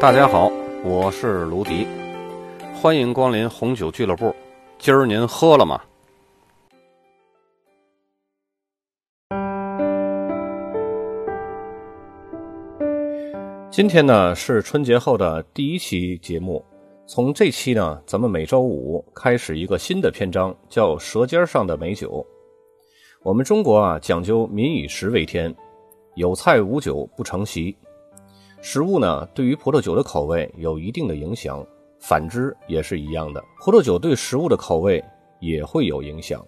大家好，我是卢迪，欢迎光临红酒俱乐部。今儿您喝了吗？今天呢是春节后的第一期节目，从这期呢，咱们每周五开始一个新的篇章，叫《舌尖上的美酒》。我们中国啊讲究民以食为天，有菜无酒不成席。食物呢，对于葡萄酒的口味有一定的影响，反之也是一样的。葡萄酒对食物的口味也会有影响。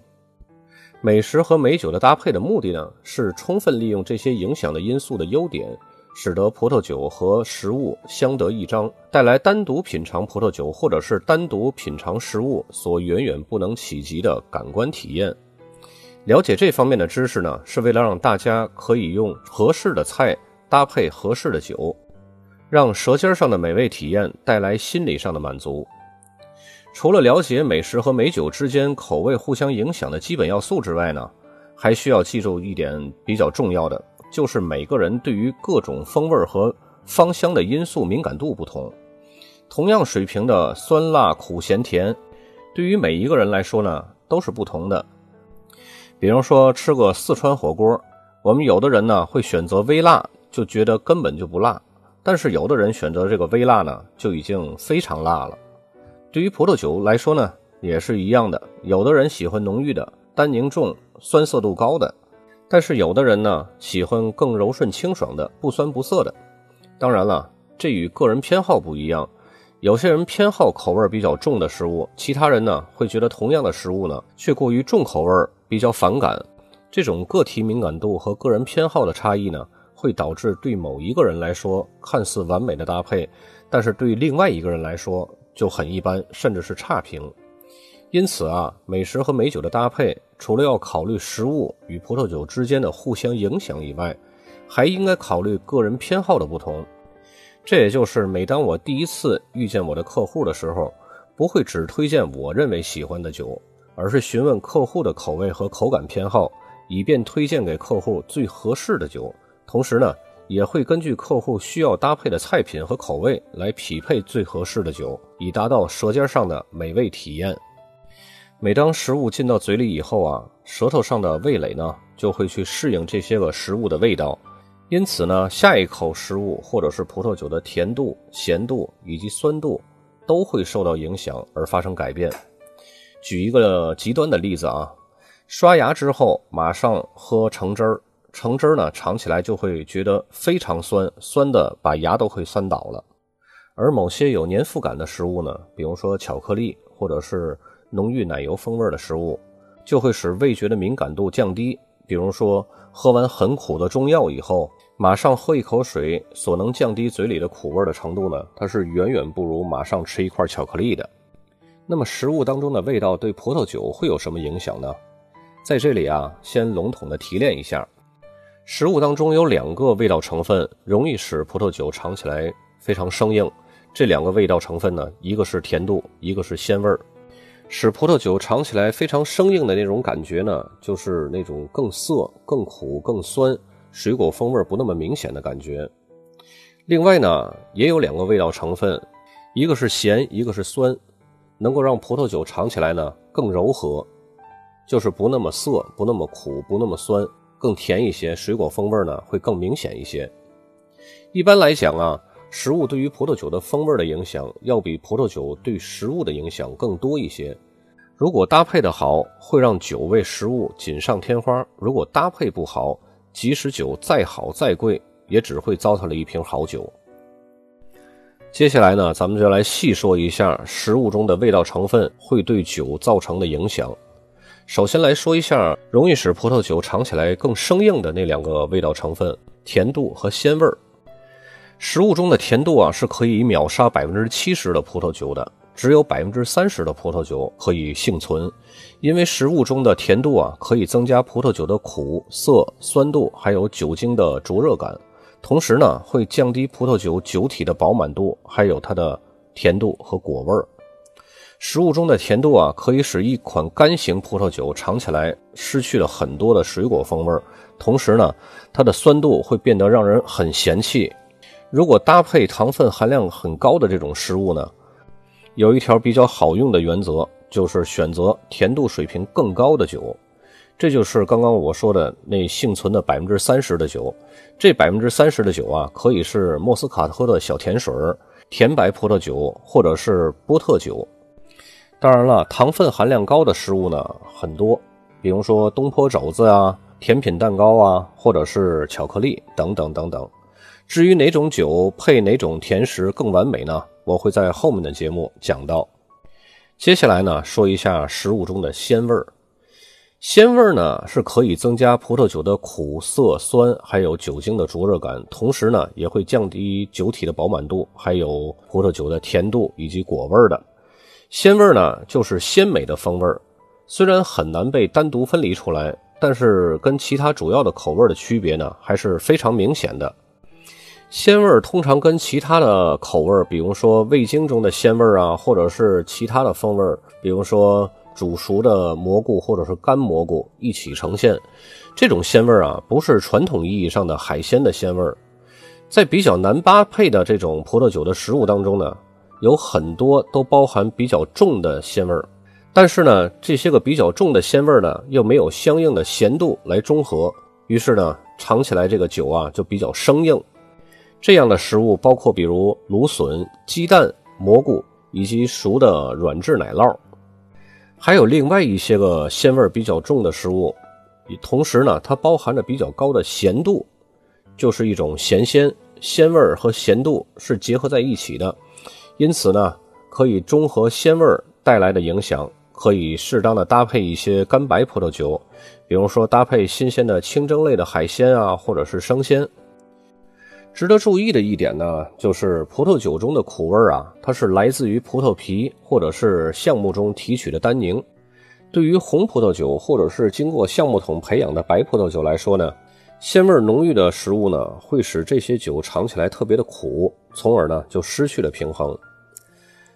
美食和美酒的搭配的目的呢，是充分利用这些影响的因素的优点，使得葡萄酒和食物相得益彰，带来单独品尝葡萄酒或者是单独品尝食物所远远不能企及的感官体验。了解这方面的知识呢，是为了让大家可以用合适的菜。搭配合适的酒，让舌尖上的美味体验带来心理上的满足。除了了解美食和美酒之间口味互相影响的基本要素之外呢，还需要记住一点比较重要的，就是每个人对于各种风味和芳香的因素敏感度不同。同样水平的酸辣苦咸甜，对于每一个人来说呢，都是不同的。比如说吃个四川火锅，我们有的人呢会选择微辣。就觉得根本就不辣，但是有的人选择这个微辣呢，就已经非常辣了。对于葡萄酒来说呢，也是一样的。有的人喜欢浓郁的、单宁重、酸涩度高的，但是有的人呢，喜欢更柔顺清爽的、不酸不涩的。当然了，这与个人偏好不一样。有些人偏好口味比较重的食物，其他人呢，会觉得同样的食物呢，却过于重口味，比较反感。这种个体敏感度和个人偏好的差异呢？会导致对某一个人来说看似完美的搭配，但是对另外一个人来说就很一般，甚至是差评。因此啊，美食和美酒的搭配，除了要考虑食物与葡萄酒之间的互相影响以外，还应该考虑个人偏好的不同。这也就是每当我第一次遇见我的客户的时候，不会只推荐我认为喜欢的酒，而是询问客户的口味和口感偏好，以便推荐给客户最合适的酒。同时呢，也会根据客户需要搭配的菜品和口味来匹配最合适的酒，以达到舌尖上的美味体验。每当食物进到嘴里以后啊，舌头上的味蕾呢就会去适应这些个食物的味道，因此呢，下一口食物或者是葡萄酒的甜度、咸度以及酸度都会受到影响而发生改变。举一个极端的例子啊，刷牙之后马上喝橙汁儿。橙汁呢，尝起来就会觉得非常酸，酸的把牙都会酸倒了。而某些有粘附感的食物呢，比如说巧克力或者是浓郁奶油风味的食物，就会使味觉的敏感度降低。比如说，喝完很苦的中药以后，马上喝一口水，所能降低嘴里的苦味的程度呢，它是远远不如马上吃一块巧克力的。那么，食物当中的味道对葡萄酒会有什么影响呢？在这里啊，先笼统的提炼一下。食物当中有两个味道成分容易使葡萄酒尝起来非常生硬，这两个味道成分呢，一个是甜度，一个是鲜味儿。使葡萄酒尝起来非常生硬的那种感觉呢，就是那种更涩、更苦、更酸，水果风味不那么明显的感觉。另外呢，也有两个味道成分，一个是咸，一个是酸，能够让葡萄酒尝起来呢更柔和，就是不那么涩，不那么苦，不那么酸。更甜一些，水果风味呢会更明显一些。一般来讲啊，食物对于葡萄酒的风味的影响要比葡萄酒对食物的影响更多一些。如果搭配的好，会让酒为食物锦上添花；如果搭配不好，即使酒再好再贵，也只会糟蹋了一瓶好酒。接下来呢，咱们就来细说一下食物中的味道成分会对酒造成的影响。首先来说一下容易使葡萄酒尝起来更生硬的那两个味道成分：甜度和鲜味儿。食物中的甜度啊是可以秒杀百分之七十的葡萄酒的，只有百分之三十的葡萄酒可以幸存。因为食物中的甜度啊可以增加葡萄酒的苦涩、酸度，还有酒精的灼热感，同时呢会降低葡萄酒酒体的饱满度，还有它的甜度和果味儿。食物中的甜度啊，可以使一款干型葡萄酒尝起来失去了很多的水果风味同时呢，它的酸度会变得让人很嫌弃。如果搭配糖分含量很高的这种食物呢，有一条比较好用的原则，就是选择甜度水平更高的酒。这就是刚刚我说的那幸存的百分之三十的酒。这百分之三十的酒啊，可以是莫斯卡托的小甜水、甜白葡萄酒，或者是波特酒。当然了，糖分含量高的食物呢很多，比如说东坡肘子啊、甜品蛋糕啊，或者是巧克力等等等等。至于哪种酒配哪种甜食更完美呢？我会在后面的节目讲到。接下来呢，说一下食物中的鲜味儿。鲜味儿呢是可以增加葡萄酒的苦涩酸，还有酒精的灼热感，同时呢也会降低酒体的饱满度，还有葡萄酒的甜度以及果味儿的。鲜味呢就是鲜美的风味儿，虽然很难被单独分离出来，但是跟其他主要的口味的区别呢还是非常明显的。鲜味儿通常跟其他的口味儿，比如说味精中的鲜味儿啊，或者是其他的风味儿，比如说煮熟的蘑菇或者是干蘑菇一起呈现。这种鲜味儿啊，不是传统意义上的海鲜的鲜味儿。在比较难搭配的这种葡萄酒的食物当中呢，有很多都包含比较重的鲜味儿，但是呢，这些个比较重的鲜味儿呢，又没有相应的咸度来中和，于是呢，尝起来这个酒啊就比较生硬。这样的食物包括，比如芦笋、鸡蛋、蘑菇以及熟的软质奶酪，还有另外一些个鲜味比较重的食物。同时呢，它包含着比较高的咸度，就是一种咸鲜，鲜味和咸度是结合在一起的。因此呢，可以中和鲜味带来的影响，可以适当的搭配一些干白葡萄酒，比如说搭配新鲜的清蒸类的海鲜啊，或者是生鲜。值得注意的一点呢，就是葡萄酒中的苦味啊，它是来自于葡萄皮或者是橡木中提取的单宁。对于红葡萄酒或者是经过橡木桶培养的白葡萄酒来说呢，鲜味浓郁的食物呢，会使这些酒尝起来特别的苦，从而呢就失去了平衡。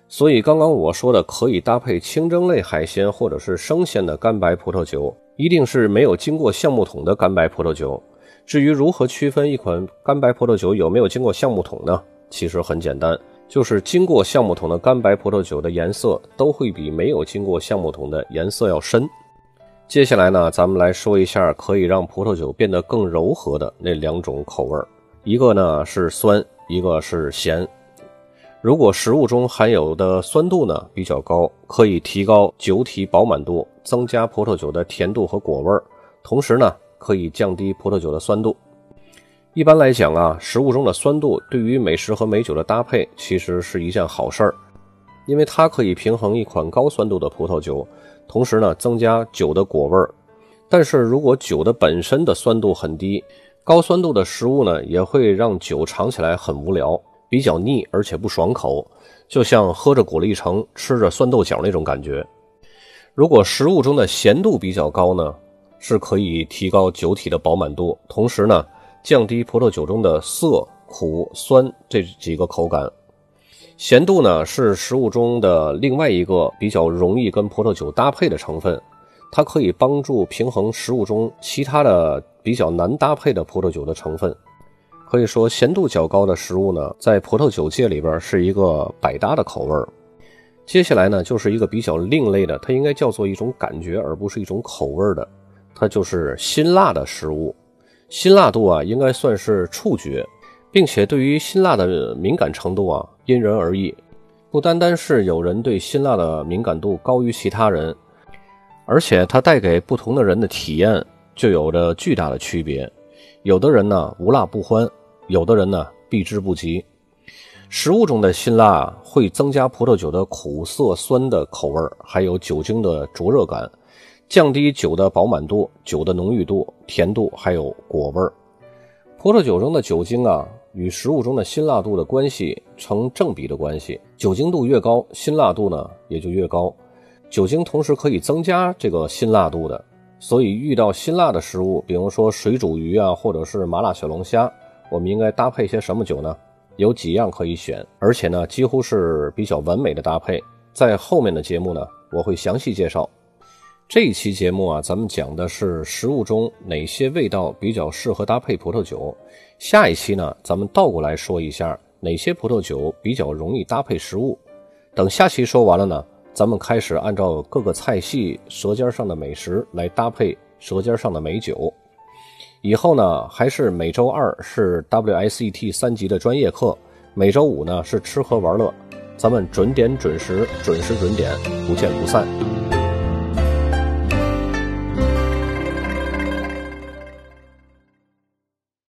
所以刚刚我说的可以搭配清蒸类海鲜或者是生鲜的干白葡萄酒，一定是没有经过橡木桶的干白葡萄酒。至于如何区分一款干白葡萄酒有没有经过橡木桶呢？其实很简单，就是经过橡木桶的干白葡萄酒的颜色都会比没有经过橡木桶的颜色要深。接下来呢，咱们来说一下可以让葡萄酒变得更柔和的那两种口味儿一个呢是酸，一个是咸。如果食物中含有的酸度呢比较高，可以提高酒体饱满度，增加葡萄酒的甜度和果味儿同时呢。可以降低葡萄酒的酸度。一般来讲啊，食物中的酸度对于美食和美酒的搭配其实是一件好事儿，因为它可以平衡一款高酸度的葡萄酒，同时呢增加酒的果味儿。但是如果酒的本身的酸度很低，高酸度的食物呢也会让酒尝起来很无聊，比较腻，而且不爽口，就像喝着果粒橙，吃着酸豆角那种感觉。如果食物中的咸度比较高呢？是可以提高酒体的饱满度，同时呢，降低葡萄酒中的涩、苦、酸这几个口感。咸度呢是食物中的另外一个比较容易跟葡萄酒搭配的成分，它可以帮助平衡食物中其他的比较难搭配的葡萄酒的成分。可以说，咸度较高的食物呢，在葡萄酒界里边是一个百搭的口味儿。接下来呢，就是一个比较另类的，它应该叫做一种感觉，而不是一种口味的。它就是辛辣的食物，辛辣度啊，应该算是触觉，并且对于辛辣的敏感程度啊，因人而异。不单单是有人对辛辣的敏感度高于其他人，而且它带给不同的人的体验就有着巨大的区别。有的人呢无辣不欢，有的人呢避之不及。食物中的辛辣会增加葡萄酒的苦涩酸的口味，还有酒精的灼热感。降低酒的饱满度、酒的浓郁度、甜度，还有果味儿。葡萄酒中的酒精啊，与食物中的辛辣度的关系成正比的关系。酒精度越高，辛辣度呢也就越高。酒精同时可以增加这个辛辣度的，所以遇到辛辣的食物，比如说水煮鱼啊，或者是麻辣小龙虾，我们应该搭配些什么酒呢？有几样可以选，而且呢，几乎是比较完美的搭配。在后面的节目呢，我会详细介绍。这一期节目啊，咱们讲的是食物中哪些味道比较适合搭配葡萄酒。下一期呢，咱们倒过来说一下哪些葡萄酒比较容易搭配食物。等下期说完了呢，咱们开始按照各个菜系舌尖上的美食来搭配舌尖上的美酒。以后呢，还是每周二是 WSET 三级的专业课，每周五呢是吃喝玩乐。咱们准点准时，准时准点，不见不散。